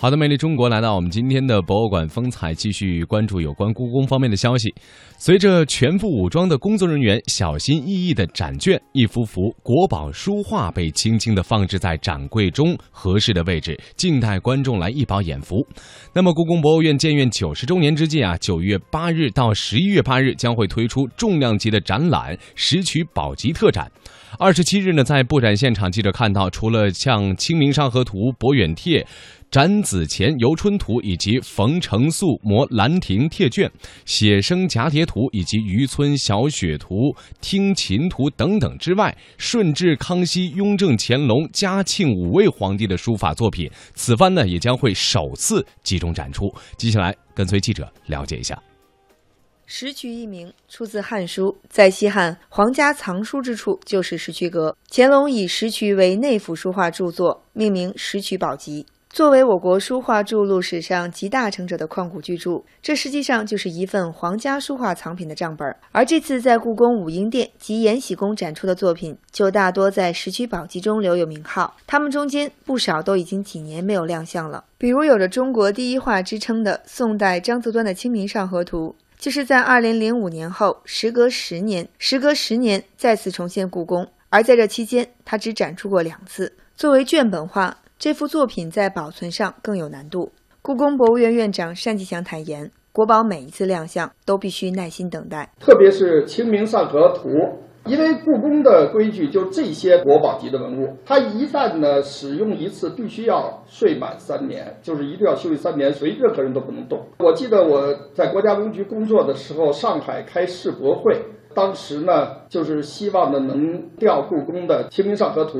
好的，魅力中国来到我们今天的博物馆风采，继续关注有关故宫方面的消息。随着全副武装的工作人员小心翼翼的展卷，一幅幅国宝书画被轻轻的放置在展柜中合适的位置，静待观众来一饱眼福。那么，故宫博物院建院九十周年之际啊，九月八日到十一月八日将会推出重量级的展览——石渠宝笈特展。二十七日呢，在布展现场，记者看到，除了像《清明上河图》《博远帖》。展子虔游春图以及冯承素摹兰亭帖卷、写生蛱蝶图以及渔村小雪图、听琴图等等之外，顺治、康熙、雍正、乾隆、嘉庆五位皇帝的书法作品，此番呢也将会首次集中展出。接下来跟随记者了解一下。石渠一名出自《汉书》，在西汉皇家藏书之处就是石渠阁。乾隆以石渠为内府书画著作，命名《石渠宝笈》。作为我国书画著录史上集大成者的旷古巨著，这实际上就是一份皇家书画藏品的账本。而这次在故宫武英殿及延禧宫展出的作品，就大多在《石渠宝笈》中留有名号。他们中间不少都已经几年没有亮相了，比如有着“中国第一画”之称的宋代张择端的《清明上河图》，就是在2005年后，时隔十年，时隔十年再次重现故宫。而在这期间，它只展出过两次。作为卷本画。这幅作品在保存上更有难度。故宫博物院院长单霁翔坦言，国宝每一次亮相都必须耐心等待，特别是《清明上河图》，因为故宫的规矩就这些国宝级的文物，它一旦呢使用一次，必须要睡满三年，就是一定要休息三年，所以任何人都不能动。我记得我在国家文物局工作的时候，上海开世博会，当时呢就是希望呢能调故宫的《清明上河图》。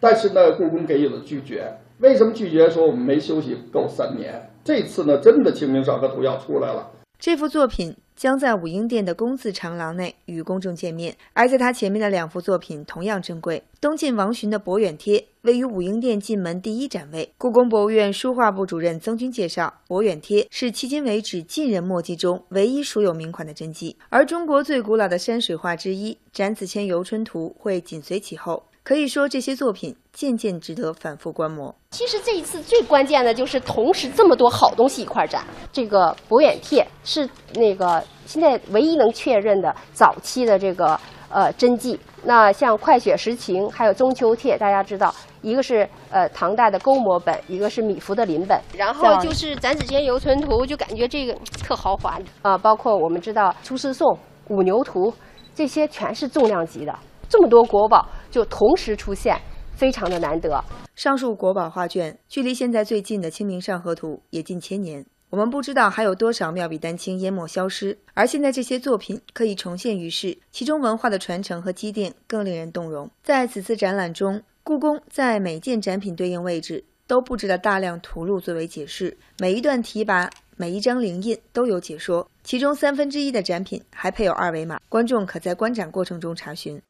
但是呢，故宫给予了拒绝。为什么拒绝？说我们没休息够三年。这次呢，真的《清明上河图》要出来了。这幅作品将在武英殿的工字长廊内与公众见面。而在它前面的两幅作品同样珍贵。东晋王洵的《博远帖》位于武英殿进门第一展位。故宫博物院书画部主任曾军介绍，《博远帖》是迄今为止晋人墨迹中唯一署有名款的真迹，而中国最古老的山水画之一《展子谦游春图》会紧随其后。可以说，这些作品渐渐值得反复观摩。其实这一次最关键的就是同时这么多好东西一块展。这个《博远帖》是那个现在唯一能确认的早期的这个呃真迹。那像《快雪时晴》还有《中秋帖》，大家知道，一个是呃唐代的勾摹本，一个是米芾的临本。然后就是《展子谦游春图》，就感觉这个特豪华啊。包括我们知道《出师颂》《五牛图》，这些全是重量级的。这么多国宝就同时出现，非常的难得。上述国宝画卷距离现在最近的《清明上河图》也近千年，我们不知道还有多少妙笔丹青淹没消失。而现在这些作品可以重现于世，其中文化的传承和积淀更令人动容。在此次展览中，故宫在每件展品对应位置都布置了大量图录作为解释，每一段题跋、每一张灵印都有解说。其中三分之一的展品还配有二维码，观众可在观展过程中查询。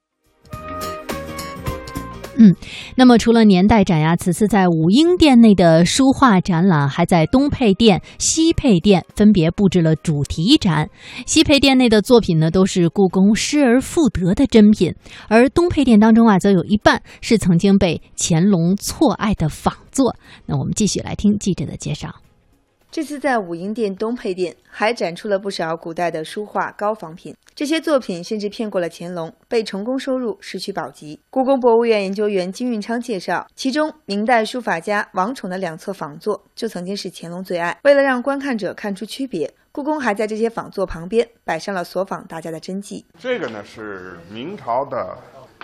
嗯，那么除了年代展呀，此次在武英殿内的书画展览，还在东配殿、西配殿分别布置了主题展。西配殿内的作品呢，都是故宫失而复得的珍品，而东配殿当中啊，则有一半是曾经被乾隆错爱的仿作。那我们继续来听记者的介绍。这次在武英殿东配殿还展出了不少古代的书画高仿品，这些作品甚至骗过了乾隆，被成功收入《石渠宝笈》。故宫博物院研究员金运昌介绍，其中明代书法家王宠的两册仿作就曾经是乾隆最爱。为了让观看者看出区别，故宫还在这些仿作旁边摆上了所仿大家的真迹。这个呢是明朝的。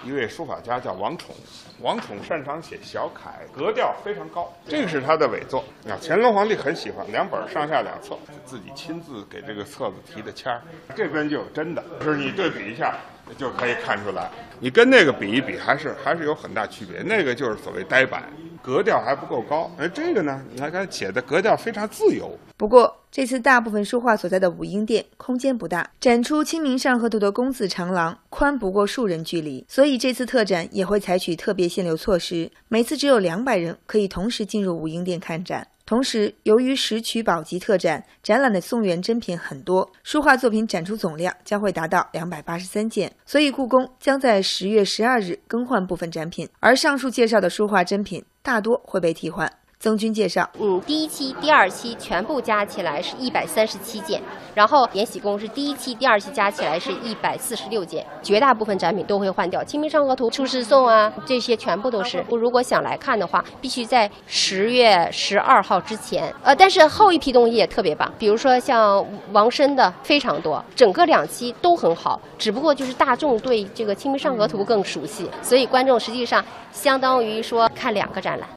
一位书法家叫王宠，王宠擅长写小楷，格调非常高。这个是他的伪作啊，乾隆皇帝很喜欢，两本上下两册，自己亲自给这个册子提的签儿。这边就有真的，就是你对比一下。就可以看出来，你跟那个比一比，还是还是有很大区别。那个就是所谓呆板，格调还不够高。而这个呢，你看写的格调非常自由。不过这次大部分书画所在的武英殿空间不大，展出《清明上河图》的工字长廊宽不过数人距离，所以这次特展也会采取特别限流措施，每次只有两百人可以同时进入武英殿看展。同时，由于石渠宝笈特展展览的宋元珍品很多，书画作品展出总量将会达到两百八十三件，所以故宫将在十月十二日更换部分展品，而上述介绍的书画珍品大多会被替换。曾军介绍，嗯，第一期、第二期全部加起来是一百三十七件，然后《延禧宫》是第一期、第二期加起来是一百四十六件，绝大部分展品都会换掉，《清明上河图》、《出师颂》啊，这些全部都是。我如果想来看的话，必须在十月十二号之前。呃，但是后一批东西也特别棒，比如说像王申的非常多，整个两期都很好，只不过就是大众对这个《清明上河图》更熟悉，所以观众实际上相当于说看两个展览。